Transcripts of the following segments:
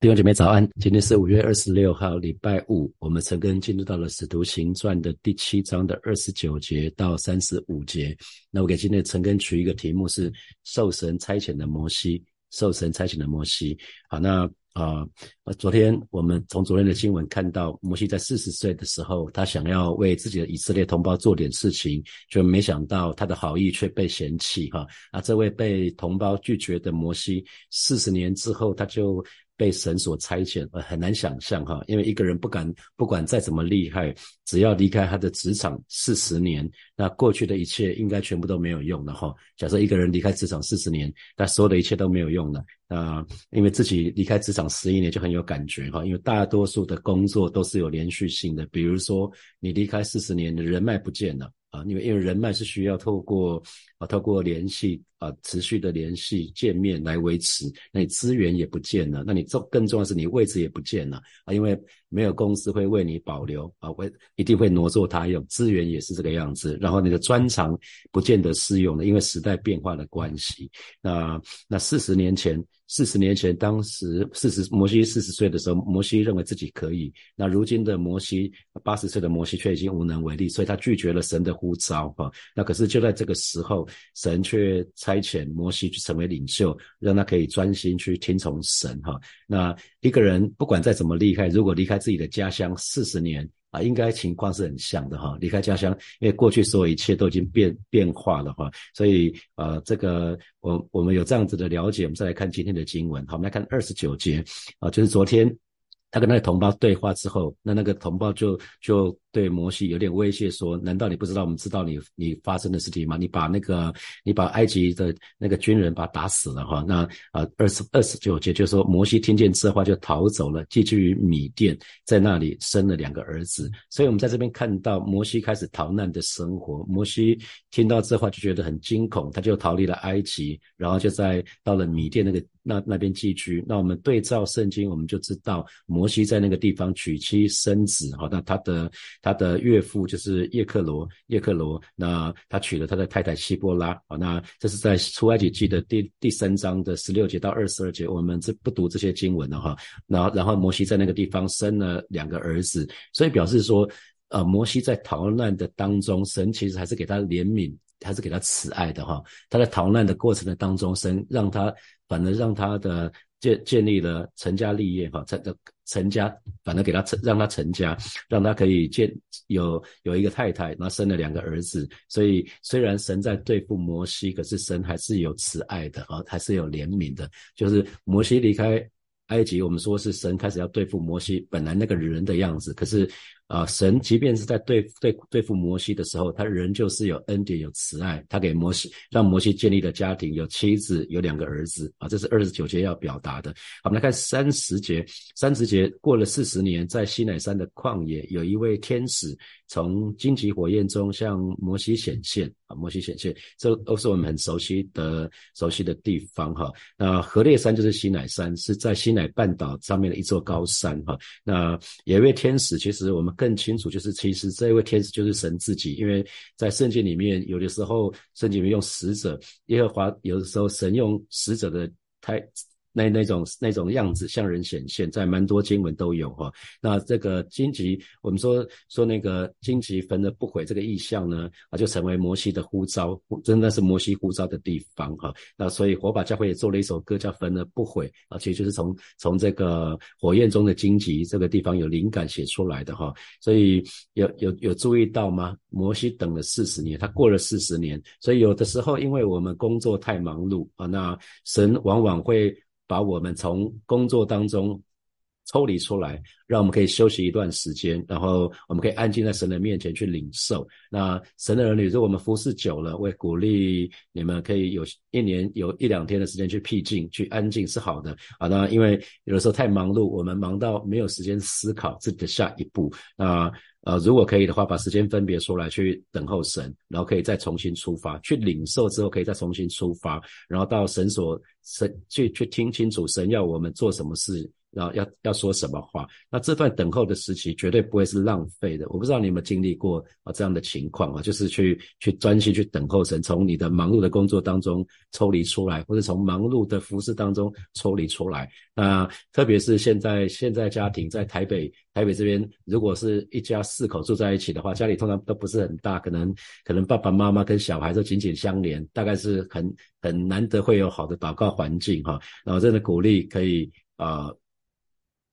弟兄姐妹早安，今天是五月二十六号，礼拜五。我们陈根进入到了《使徒行传》的第七章的二十九节到三十五节。那我给今天的陈根取一个题目是“受神差遣的摩西”。受神差遣的摩西。好，那啊，昨天我们从昨天的新闻看到，摩西在四十岁的时候，他想要为自己的以色列同胞做点事情，就没想到他的好意却被嫌弃。哈，啊，这位被同胞拒绝的摩西，四十年之后，他就。被神所差遣，呃，很难想象哈，因为一个人不敢，不管再怎么厉害，只要离开他的职场四十年，那过去的一切应该全部都没有用了哈。假设一个人离开职场四十年，那所有的一切都没有用了，啊，因为自己离开职场十一年就很有感觉哈，因为大多数的工作都是有连续性的，比如说你离开四十年，人脉不见了。啊，因为因为人脉是需要透过啊，透过联系啊，持续的联系见面来维持，那你资源也不见了，那你重更重要是你位置也不见了啊，因为没有公司会为你保留啊，会一定会挪作他用，资源也是这个样子，然后你的专长不见得适用了，因为时代变化的关系。那那四十年前。四十年前，当时四十摩西四十岁的时候，摩西认为自己可以。那如今的摩西八十岁的摩西却已经无能为力，所以他拒绝了神的呼召。哈，那可是就在这个时候，神却遣摩西去成为领袖，让他可以专心去听从神。哈，那一个人不管再怎么厉害，如果离开自己的家乡四十年。啊，应该情况是很像的哈。离开家乡，因为过去所有一切都已经变变化了哈，所以呃，这个我我们有这样子的了解，我们再来看今天的经文。好，我们来看二十九节啊，就是昨天他跟那个同胞对话之后，那那个同胞就就。对摩西有点威胁，说：“难道你不知道我们知道你你发生的事情吗？你把那个你把埃及的那个军人把他打死了哈？那啊二十二十九节就说摩西听见这话就逃走了，寄居于米甸，在那里生了两个儿子。所以我们在这边看到摩西开始逃难的生活。摩西听到这话就觉得很惊恐，他就逃离了埃及，然后就在到了米甸那个那那边寄居。那我们对照圣经，我们就知道摩西在那个地方娶妻生子哈。那他的。他的岳父就是叶克罗，叶克罗，那他娶了他的太太希波拉啊，那这是在出埃及记的第第三章的十六节到二十二节，我们这不读这些经文了哈。然后，然后摩西在那个地方生了两个儿子，所以表示说，呃，摩西在逃难的当中，神其实还是给他怜悯，还是给他慈爱的哈。他在逃难的过程的当中，神让他反而让他的。建建立了成家立业哈，成成家，反正给他成让他成家，让他可以建有有一个太太，然后生了两个儿子。所以虽然神在对付摩西，可是神还是有慈爱的啊，还是有怜悯的。就是摩西离开埃及，我们说是神开始要对付摩西本来那个人的样子，可是。啊，神即便是在对对对付摩西的时候，他仍旧是有恩典、有慈爱。他给摩西让摩西建立了家庭，有妻子，有两个儿子。啊，这是二十九节要表达的。我们来看三十节。三十节过了四十年，在西乃山的旷野，有一位天使从荆棘火焰中向摩西显现。啊，摩西显现，这都是我们很熟悉的熟悉的地方。哈，那河烈山就是西乃山，是在西乃半岛上面的一座高山。哈，那有一位天使，其实我们。更清楚，就是其实这一位天使就是神自己，因为在圣经里面，有的时候圣经里面用使者，耶和华有的时候神用使者的太。那那种那种样子向人显现，在蛮多经文都有哈。那这个荆棘，我们说说那个荆棘焚而不毁这个意象呢，啊，就成为摩西的呼召，真的是摩西呼召的地方哈。那所以火把教会也做了一首歌叫《焚而不毁》，啊，其实就是从从这个火焰中的荆棘这个地方有灵感写出来的哈。所以有有有注意到吗？摩西等了四十年，他过了四十年，所以有的时候因为我们工作太忙碌啊，那神往往会。把我们从工作当中抽离出来，让我们可以休息一段时间，然后我们可以安静在神的面前去领受。那神的儿女，如果我们服侍久了，会鼓励你们可以有一年有一两天的时间去僻静、去安静是好的啊。那因为有的时候太忙碌，我们忙到没有时间思考自己的下一步。那呃，如果可以的话，把时间分别出来去等候神，然后可以再重新出发，去领受之后可以再重新出发，然后到神所神去去听清楚神要我们做什么事然后要要说什么话。那这段等候的时期绝对不会是浪费的。我不知道你有没有经历过啊这样的情况啊，就是去去专心去等候神，从你的忙碌的工作当中抽离出来，或者从忙碌的服饰当中抽离出来。那特别是现在现在家庭在台北台北这边，如果是一家四口住在一起的话，家里通常都不是很大，可能可能爸爸妈妈跟小孩都紧紧相连，大概是很很难得会有好的祷告环境哈。然后真的鼓励可以啊。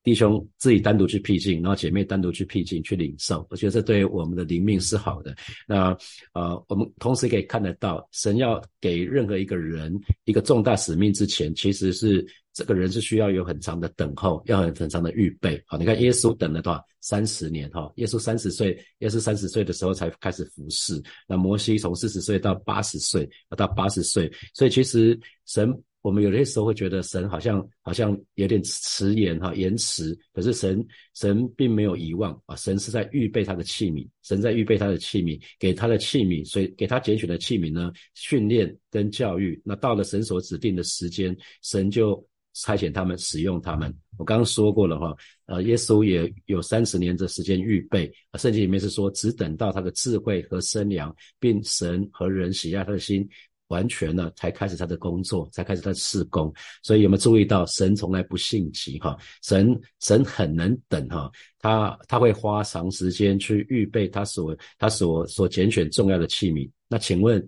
弟兄自己单独去僻静，然后姐妹单独去僻静去领受，我觉得这对我们的灵命是好的。那呃，我们同时可以看得到，神要给任何一个人一个重大使命之前，其实是这个人是需要有很长的等候，要很很长的预备。好，你看耶稣等了多少三十年哈？耶稣三十岁，耶稣三十岁的时候才开始服侍。那摩西从四十岁到八十岁，到八十岁，所以其实神。我们有些时候会觉得神好像好像有点迟延哈延迟，可是神神并没有遗忘啊，神是在预备他的器皿，神在预备他的器皿，给他的器皿，所以给他拣选的器皿呢，训练跟教育，那到了神所指定的时间，神就差遣他们使用他们。我刚刚说过了哈，呃，耶稣也有三十年的时间预备，圣经里面是说只等到他的智慧和生良，并神和人喜爱他的心。完全呢，才开始他的工作，才开始他的事工。所以有没有注意到，神从来不性急哈？神神很能等哈，他他会花长时间去预备他所他所所拣选重要的器皿。那请问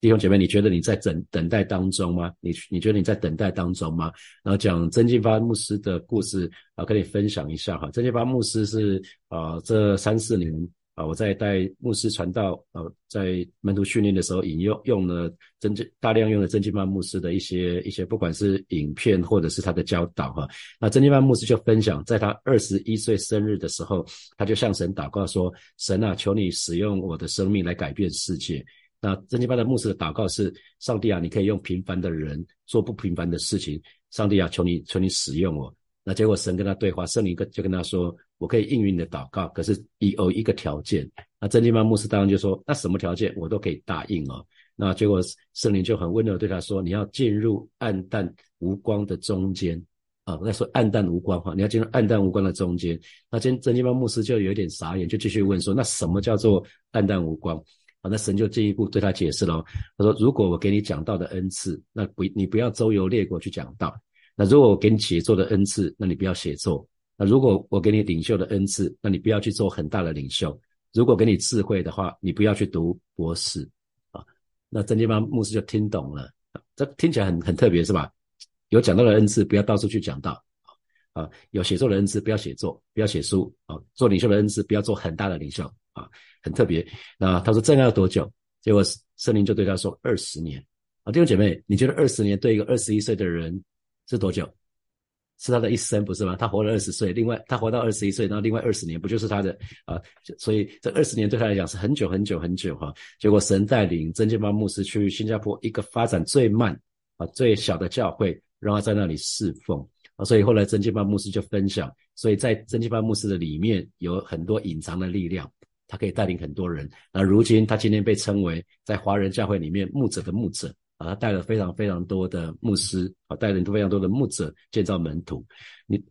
弟兄姐妹，你觉得你在等等待当中吗？你你觉得你在等待当中吗？然后讲曾进发牧师的故事啊，跟你分享一下哈。曾进发牧师是啊，这三四年。啊，我在带牧师传道，呃，在门徒训练的时候，引用用了真经大量用了真经班牧师的一些一些，不管是影片或者是他的教导哈。那真经班牧师就分享，在他二十一岁生日的时候，他就向神祷告说：“神啊，求你使用我的生命来改变世界。”那真经班的牧师的祷告是：“上帝啊，你可以用平凡的人做不平凡的事情。上帝啊，求你求你使用我。”那结果神跟他对话，圣灵跟就跟他说。我可以应允你的祷告，可是以有一个条件。那真经班牧师当然就说：“那什么条件我都可以答应哦。”那结果圣灵就很温柔对他说：“你要进入暗淡无光的中间啊。”那说暗淡无光哈，你要进入暗淡无光的中间。那真真经班牧师就有点傻眼，就继续问说：“那什么叫做暗淡无光？”啊，那神就进一步对他解释了。他说：“如果我给你讲道的恩赐，那不你不要周游列国去讲道；那如果我给你写作的恩赐，那你不要写作。”如果我给你领袖的恩赐，那你不要去做很大的领袖；如果给你智慧的话，你不要去读博士啊。那曾经班牧师就听懂了，这听起来很很特别是吧？有讲到的恩赐，不要到处去讲到啊；有写作的恩赐，不要写作，不要写书啊；做领袖的恩赐，不要做很大的领袖啊，很特别。那他说这样要多久？结果圣灵就对他说二十年啊。弟兄姐妹，你觉得二十年对一个二十一岁的人是多久？是他的一生，不是吗？他活了二十岁，另外他活到二十一岁，然后另外二十年，不就是他的啊？所以这二十年对他来讲是很久很久很久哈。结果神带领曾建邦牧师去新加坡一个发展最慢啊最小的教会，让他在那里侍奉啊。所以后来曾建邦牧师就分享，所以在曾建邦牧师的里面有很多隐藏的力量，他可以带领很多人。那如今他今天被称为在华人教会里面牧者的牧者。他带了非常非常多的牧师，啊，带了非常多的牧者建造门徒。你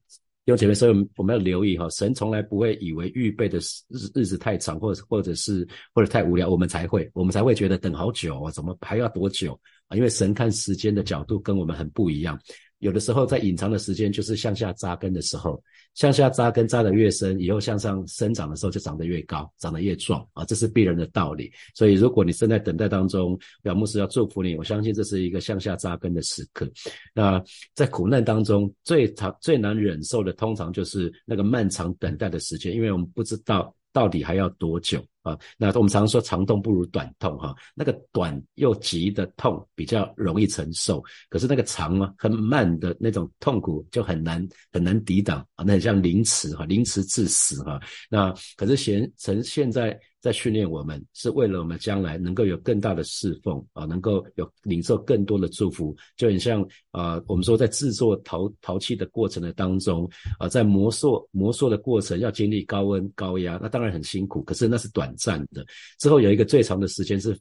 用前面所有我们要留意哈，神从来不会以为预备的日日子太长，或者或者是或者太无聊，我们才会我们才会觉得等好久啊，怎么还要多久啊？因为神看时间的角度跟我们很不一样，有的时候在隐藏的时间就是向下扎根的时候。向下扎根扎得越深，以后向上生长的时候就长得越高，长得越壮啊！这是必然的道理。所以，如果你正在等待当中，表牧师要祝福你，我相信这是一个向下扎根的时刻。那在苦难当中，最长最难忍受的，通常就是那个漫长等待的时间，因为我们不知道到底还要多久。啊，那我们常说长痛不如短痛哈，那个短又急的痛比较容易承受，可是那个长啊很慢的那种痛苦就很难很难抵挡啊，那很像凌迟哈，凌迟致死哈。那可是现呈现在。在训练我们，是为了我们将来能够有更大的侍奉啊，能够有领受更多的祝福。就很像啊，我们说在制作陶陶器的过程的当中啊，在磨塑磨塑的过程要经历高温高压，那当然很辛苦，可是那是短暂的。之后有一个最长的时间是。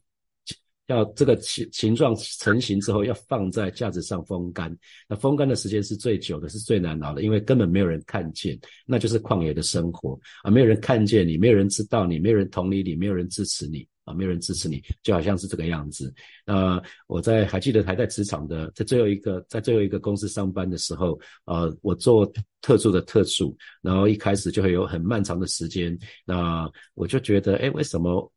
要这个形形状成型之后，要放在架子上风干。那风干的时间是最久的，是最难熬的，因为根本没有人看见，那就是旷野的生活啊！没有人看见你，没有人知道你，没有人同理你，没有人支持你啊！没有人支持你，就好像是这个样子。那我在还记得还在职场的，在最后一个在最后一个公司上班的时候，呃，我做特助的特助，然后一开始就会有很漫长的时间，那我就觉得，哎，为什么？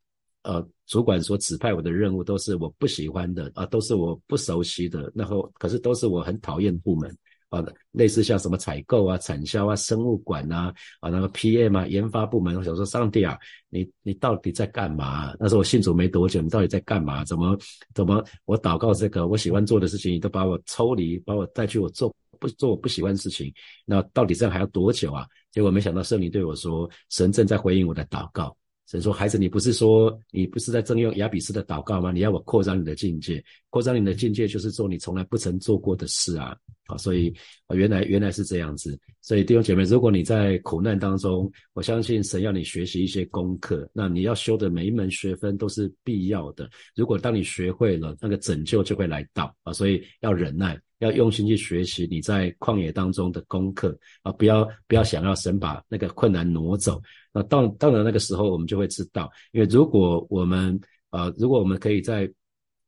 呃，主管所指派我的任务都是我不喜欢的啊，都是我不熟悉的，然后可是都是我很讨厌的部门啊，类似像什么采购啊、产销啊、生物管啊啊，那个 PM 啊、研发部门，我想说上帝啊，你你到底在干嘛？那时候我信主没多久，你到底在干嘛？怎么怎么我祷告这个我喜欢做的事情，你都把我抽离，把我带去我做不做我不喜欢的事情？那到底这样还要多久啊？结果没想到圣灵对我说，神正在回应我的祷告。神说：“孩子，你不是说你不是在正用亚比斯的祷告吗？你要我扩张你的境界，扩张你的境界就是做你从来不曾做过的事啊！啊，所以，原来原来是这样子。所以弟兄姐妹，如果你在苦难当中，我相信神要你学习一些功课，那你要修的每一门学分都是必要的。如果当你学会了，那个拯救就会来到啊！所以要忍耐。”要用心去学习你在旷野当中的功课啊！不要不要想要神把那个困难挪走。那到到了那个时候，我们就会知道，因为如果我们呃，如果我们可以在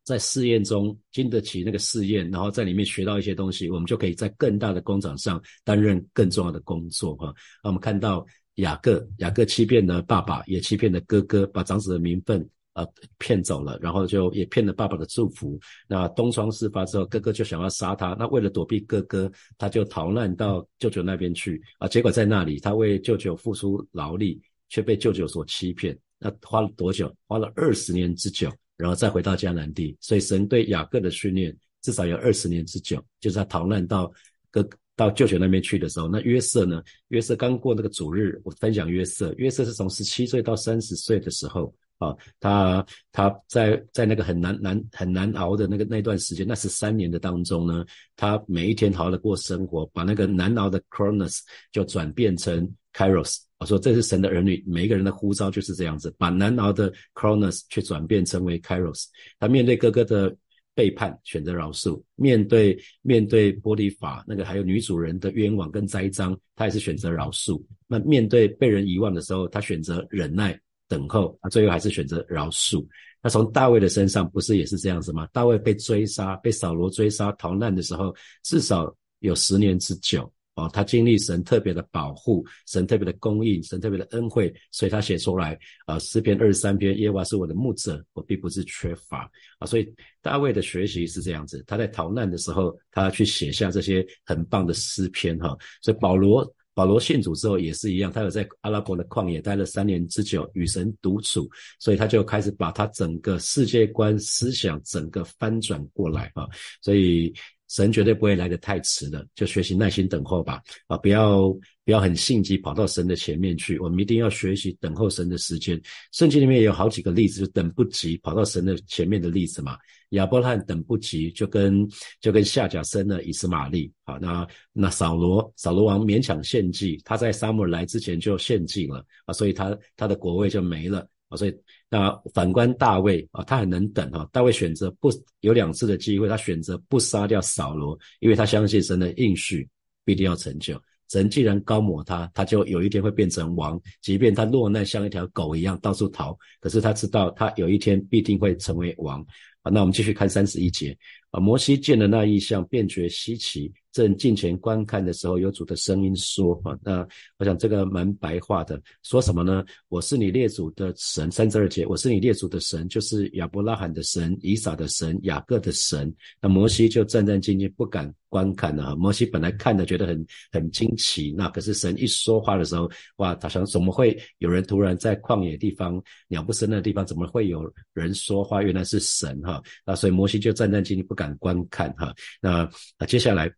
在试验中经得起那个试验，然后在里面学到一些东西，我们就可以在更大的工厂上担任更重要的工作哈。那我们看到雅各，雅各欺骗了爸爸，也欺骗了哥哥，把长子的名分。呃，骗走了，然后就也骗了爸爸的祝福。那东窗事发之后，哥哥就想要杀他。那为了躲避哥哥，他就逃难到舅舅那边去啊。结果在那里，他为舅舅付出劳力，却被舅舅所欺骗。那花了多久？花了二十年之久，然后再回到迦南地。所以神对雅各的训练至少有二十年之久，就是他逃难到哥到舅舅那边去的时候。那约瑟呢？约瑟刚过那个主日，我分享约瑟。约瑟是从十七岁到三十岁的时候。啊，他他在在那个很难难很难熬的那个那段时间，那是三年的当中呢，他每一天好好的过生活，把那个难熬的 Cronus 就转变成 Kairos。我说这是神的儿女，每一个人的呼召就是这样子，把难熬的 Cronus 去转变成为 Kairos。他面对哥哥的背叛，选择饶恕；面对面对玻璃法那个还有女主人的冤枉跟栽赃，他也是选择饶恕。那面对被人遗忘的时候，他选择忍耐。等候，他最后还是选择饶恕。那从大卫的身上不是也是这样子吗？大卫被追杀，被扫罗追杀逃难的时候，至少有十年之久哦。他经历神特别的保护，神特别的供应，神特别的恩惠，所以他写出来啊诗篇二十三篇，耶和华是我的牧者，我并不是缺乏啊。所以大卫的学习是这样子，他在逃难的时候，他去写下这些很棒的诗篇哈。所以保罗。保罗信主之后也是一样，他有在阿拉伯的旷野待了三年之久，与神独处，所以他就开始把他整个世界观、思想整个翻转过来啊！所以神绝对不会来得太迟的，就学习耐心等候吧啊！不要不要很性急跑到神的前面去，我们一定要学习等候神的时间。圣经里面有好几个例子，就等不及跑到神的前面的例子嘛。亚伯拉罕等不及，就跟就跟夏甲生了以斯玛利。好，那那扫罗扫罗王勉强献祭，他在沙漠来之前就献祭了啊，所以他他的国位就没了啊。所以那反观大卫啊，他很能等啊。大卫选择不有两次的机会，他选择不杀掉扫罗，因为他相信神的应许必定要成就。神既然高抹他，他就有一天会变成王，即便他落难像一条狗一样到处逃，可是他知道他有一天必定会成为王。那我们继续看三十一节啊，摩西见了那异象，便觉稀奇。正近前观看的时候，有主的声音说：“啊，那我想这个蛮白话的，说什么呢？我是你列祖的神，三十二节，我是你列祖的神，就是亚伯拉罕的神、以撒的神、雅各的神。那摩西就战战兢兢，不敢观看了。摩西本来看的觉得很很惊奇，那可是神一说话的时候，哇，他想怎么会有人突然在旷野地方、鸟不生的地方，怎么会有人说话？原来是神哈。那所以摩西就战战兢兢，不敢观看哈。那那接下来。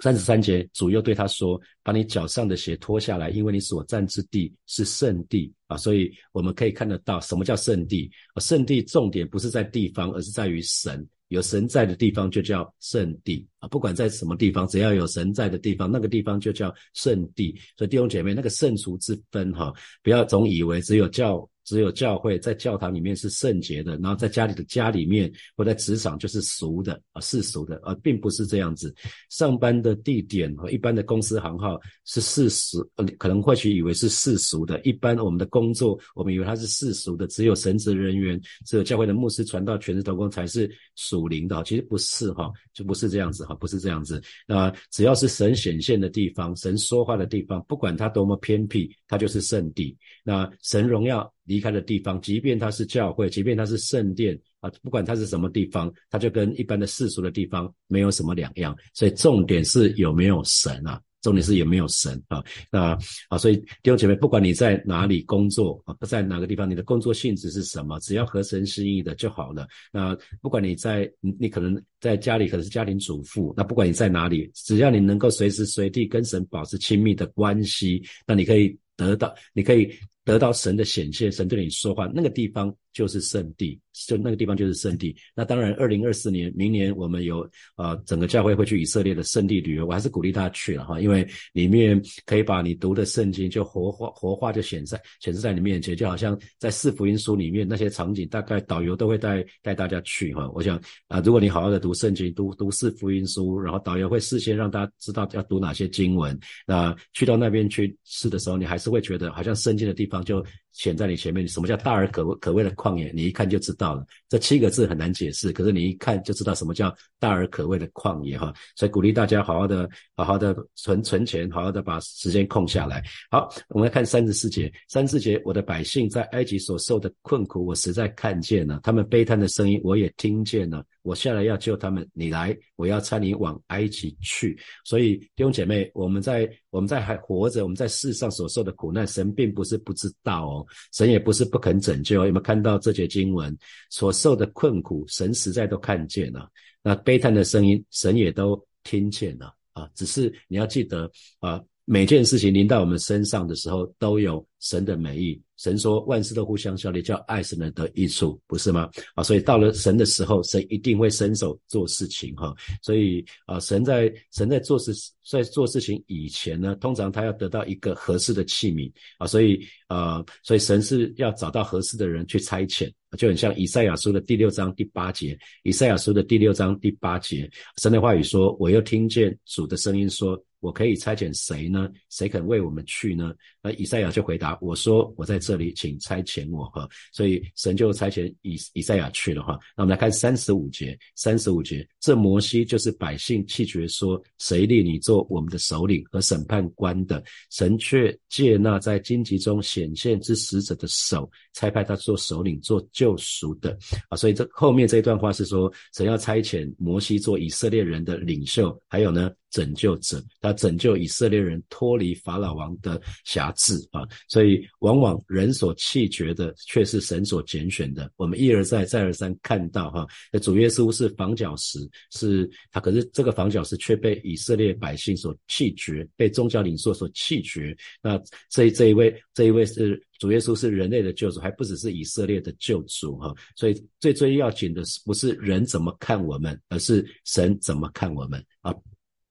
三十三节，主又对他说：“把你脚上的鞋脱下来，因为你所站之地是圣地啊！”所以我们可以看得到，什么叫圣地啊？圣地重点不是在地方，而是在于神。有神在的地方就叫圣地啊！不管在什么地方，只要有神在的地方，那个地方就叫圣地。所以弟兄姐妹，那个圣俗之分哈，不要总以为只有叫。只有教会在教堂里面是圣洁的，然后在家里的家里面或在职场就是俗的啊世俗的，而并不是这样子。上班的地点和一般的公司行号是世俗，可能或许以为是世俗的。一般我们的工作，我们以为它是世俗的，只有神职人员，只有教会的牧师、传道、全职同工才是属灵的。其实不是哈，就不是这样子哈，不是这样子。那只要是神显现的地方，神说话的地方，不管它多么偏僻，它就是圣地。那神荣耀离开的地方，即便它是教会，即便它是圣殿啊，不管它是什么地方，它就跟一般的世俗的地方没有什么两样。所以重点是有没有神啊。重点是有没有神啊？那啊，所以弟兄姐妹，不管你在哪里工作啊，不在哪个地方，你的工作性质是什么，只要合神心意的就好了。那不管你在你你可能在家里可能是家庭主妇，那不管你在哪里，只要你能够随时随地跟神保持亲密的关系，那你可以得到，你可以。得到神的显现，神对你说话，那个地方就是圣地，就那个地方就是圣地。那当然，二零二四年，明年我们有啊，整个教会会去以色列的圣地旅游，我还是鼓励大家去了哈，因为里面可以把你读的圣经就活化活化就显在显示在你面前，就好像在四福音书里面那些场景，大概导游都会带带大家去哈。我想啊，如果你好好的读圣经，读读四福音书，然后导游会事先让大家知道要读哪些经文，那去到那边去试的时候，你还是会觉得好像圣经的地。方就显在你前面。什么叫大而可可畏的旷野？你一看就知道了。这七个字很难解释，可是你一看就知道什么叫大而可畏的旷野哈。所以鼓励大家好好的、好好的存存钱，好好的把时间空下来。好，我们来看三十四节。三十四节，我的百姓在埃及所受的困苦，我实在看见了；他们悲叹的声音，我也听见了。我下来要救他们，你来，我要差你往埃及去。所以弟兄姐妹，我们在我们在还活着，我们在世上所受的苦难，神并不是不知道哦，神也不是不肯拯救。有没有看到这节经文所受的困苦，神实在都看见了。那悲叹的声音，神也都听见了啊。只是你要记得啊，每件事情临到我们身上的时候，都有神的美意。神说万事都互相效力，叫爱神的得益处，不是吗？啊，所以到了神的时候，神一定会伸手做事情哈。所以啊，神在神在做事在做事情以前呢，通常他要得到一个合适的器皿啊，所以啊，所以神是要找到合适的人去差遣，就很像以赛亚书的第六章第八节。以赛亚书的第六章第八节，神的话语说：“我又听见主的声音说。”我可以差遣谁呢？谁肯为我们去呢？那以赛亚就回答我说：“我在这里，请差遣我。”哈，所以神就差遣以以赛亚去了。哈，那我们来看三十五节，三十五节，这摩西就是百姓弃绝说：“谁立你做我们的首领和审判官的？”神却借那在荆棘中显现之使者的手，差派他做首领，做救赎的。啊，所以这后面这一段话是说，神要差遣摩西做以色列人的领袖，还有呢。拯救者，他拯救以色列人脱离法老王的辖制啊！所以往往人所弃绝的，却是神所拣选的。我们一而再、再而三看到哈，主耶稣是房角石，是他，可是这个房角石却被以色列百姓所弃绝，被宗教领袖所弃绝。那这这一位，这一位是主耶稣，是人类的救主，还不只是以色列的救主哈！所以最最要紧的是，不是人怎么看我们，而是神怎么看我们啊！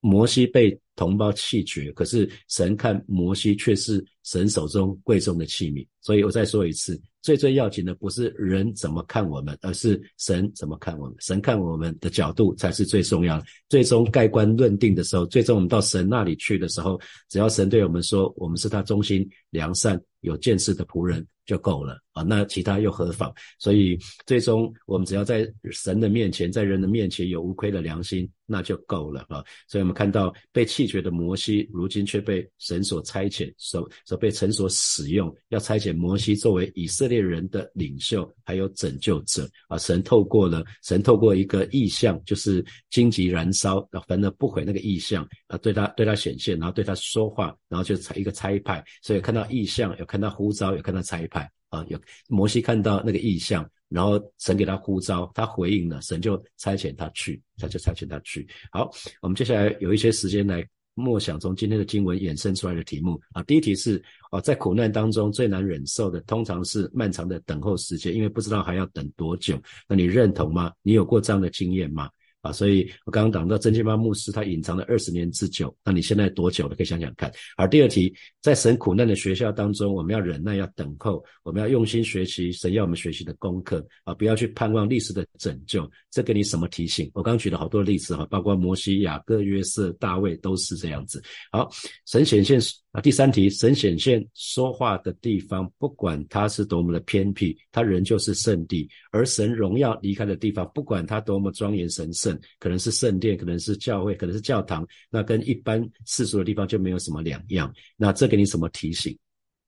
摩西被同胞弃绝，可是神看摩西却是神手中贵重的器皿。所以我再说一次，最最要紧的不是人怎么看我们，而是神怎么看我们。神看我们的角度才是最重要的。最终盖棺论定的时候，最终我们到神那里去的时候，只要神对我们说，我们是他忠心良善。有见识的仆人就够了啊，那其他又何妨？所以最终我们只要在神的面前，在人的面前有无愧的良心，那就够了啊。所以我们看到被弃绝的摩西，如今却被神所差遣，所所被神所使用，要差遣摩西作为以色列人的领袖，还有拯救者啊。神透过了神透过一个意象，就是荆棘燃烧，啊焚而不毁那个意象啊，对他对他显现，然后对他说话，然后就一个差派。所以看到意象有。看到呼召，有看到差派啊，有摩西看到那个意象，然后神给他呼召，他回应了，神就差遣他去，他就差遣他去。好，我们接下来有一些时间来默想从今天的经文衍生出来的题目啊。第一题是啊，在苦难当中最难忍受的，通常是漫长的等候时间，因为不知道还要等多久。那你认同吗？你有过这样的经验吗？啊。所以我刚刚讲到真金巴牧师他隐藏了二十年之久，那你现在多久了？可以想想看。而第二题，在神苦难的学校当中，我们要忍耐，要等候，我们要用心学习神要我们学习的功课啊，不要去盼望历史的拯救。这给你什么提醒？我刚刚举了好多例子哈，包括摩西、雅各、约瑟、大卫都是这样子。好，神显现啊，第三题，神显现说话的地方，不管它是多么的偏僻，它仍旧是圣地；而神荣耀离开的地方，不管它多么庄严神圣，可能是圣殿，可能是教会，可能是教堂，那跟一般世俗的地方就没有什么两样。那这给你什么提醒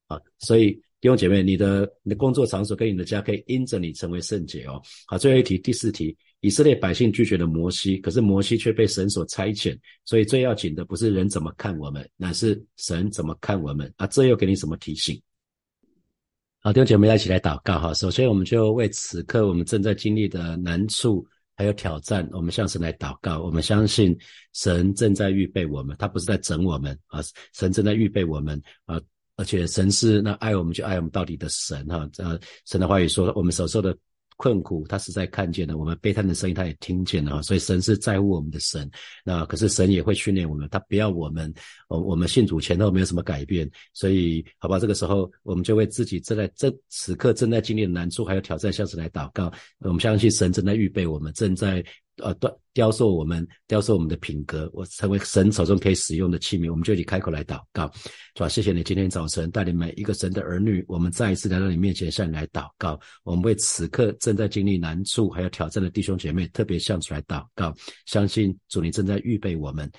啊？所以弟兄姐妹，你的你的工作场所跟你的家可以因着你成为圣洁哦。好，最后一题，第四题。以色列百姓拒绝了摩西，可是摩西却被神所差遣，所以最要紧的不是人怎么看我们，乃是神怎么看我们啊！这又给你什么提醒？好，弟兄姐妹，一起来祷告哈。首先，我们就为此刻我们正在经历的难处还有挑战，我们向神来祷告。我们相信神正在预备我们，他不是在整我们啊，神正在预备我们啊，而且神是那爱我们就爱我们到底的神哈。呃，神的话语说，我们所受的。困苦，他实在看见了；我们悲叹的声音，他也听见了。所以神是在乎我们的神。那可是神也会训练我们，他不要我们，我我们信主前后没有什么改变。所以，好吧，这个时候我们就为自己正在这此刻正在经历的难处还有挑战，向神来祷告。我们相信神正在预备我们，正在。呃，雕雕塑我们，雕塑我们的品格，我成为神手中可以使用的器皿，我们就以开口来祷告，是吧？谢谢你今天早晨带领每一个神的儿女，我们再一次来到你面前向你来祷告。我们为此刻正在经历难处还有挑战的弟兄姐妹，特别向出来祷告，相信主你正在预备我们。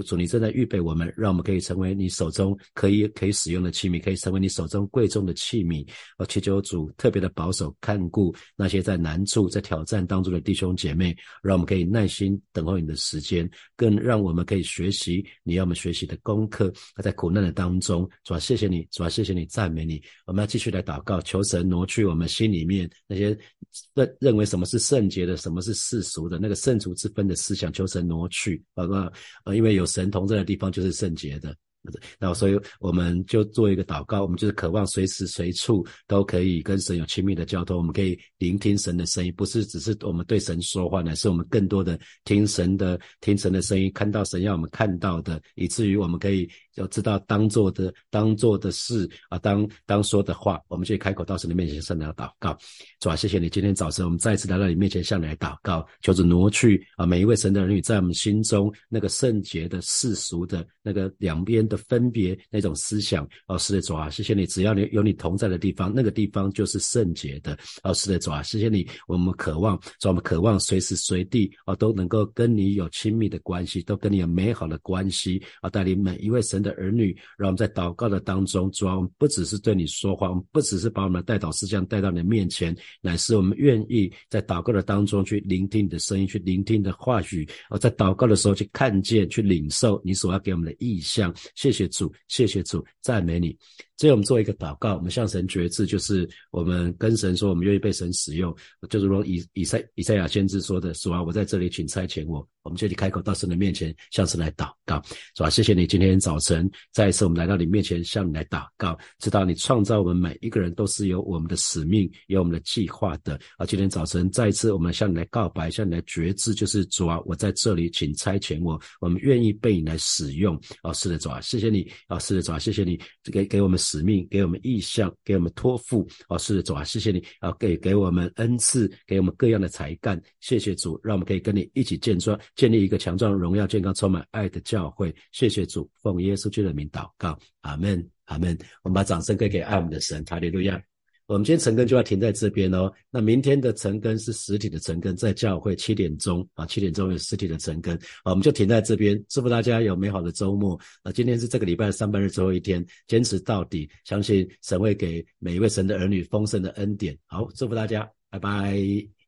主，你正在预备我们，让我们可以成为你手中可以可以使用的器皿，可以成为你手中贵重的器皿。我祈求主特别的保守看顾那些在难处、在挑战当中的弟兄姐妹，让我们可以耐心等候你的时间，更让我们可以学习你要我们学习的功课。在苦难的当中，主啊，谢谢你，主啊，谢谢你，赞美你。我们要继续来祷告，求神挪去我们心里面那些认认为什么是圣洁的，什么是世俗的那个圣俗之分的思想，求神挪去，包括呃，因为有。有神同在的地方就是圣洁的，那所以我们就做一个祷告，我们就是渴望随时随处都可以跟神有亲密的交通，我们可以聆听神的声音，不是只是我们对神说话，乃是我们更多的听神的听神的声音，看到神要我们看到的，以至于我们可以。要知道当做的当做的事啊，当当说的话，我们就开口到神的面前，向来祷告，主啊，谢谢你今天早晨，我们再次来到你面前，向你来祷告，求主挪去啊每一位神的儿女在我们心中那个圣洁的世俗的那个两边的分别那种思想。哦，是的主啊，谢谢你，只要你有你同在的地方，那个地方就是圣洁的。哦，是的主啊，谢谢你，我们渴望，主我们渴望随时随地啊都能够跟你有亲密的关系，都跟你有美好的关系啊，带领每一位神。的儿女，让我们在祷告的当中，主要我们不只是对你说话，我们不只是把我们的带导事项带到你的面前，乃是我们愿意在祷告的当中去聆听你的声音，去聆听你的话语，而在祷告的时候去看见、去领受你所要给我们的意向。谢谢主，谢谢主，赞美你。所以我们做一个祷告，我们向神决志，就是我们跟神说，我们愿意被神使用，就是说以以赛以赛亚先知说的，主啊，我在这里，请差遣我。我们就去开口到神的面前，向神来祷告，是吧？谢谢你今天早晨再一次我们来到你面前，向你来祷告，知道你创造我们每一个人都是有我们的使命，有我们的计划的。啊，今天早晨再一次我们向你来告白，向你来决志，就是主啊，我在这里，请差遣我，我们愿意被你来使用。啊，是的，主啊，谢谢你。啊，是的，主啊，谢谢你给给我们 使命，给我们意向，给我们托付。哦，是的，主啊，谢谢你。啊，给给我们恩赐，给我们各样的才干。谢谢主，让我们可以跟你一起建装。建立一个强壮、荣耀、健康、充满爱的教会。谢谢主，奉耶稣基督的名祷告，阿门，阿门。我们把掌声给给爱我们的神，哈利路亚。我们今天晨更就要停在这边哦。那明天的晨更是实体的晨更，在教会七点钟啊，七点钟有实体的晨更啊，我们就停在这边。祝福大家有美好的周末啊！今天是这个礼拜的上班日最后一天，坚持到底，相信神会给每一位神的儿女丰盛的恩典。好，祝福大家，拜拜。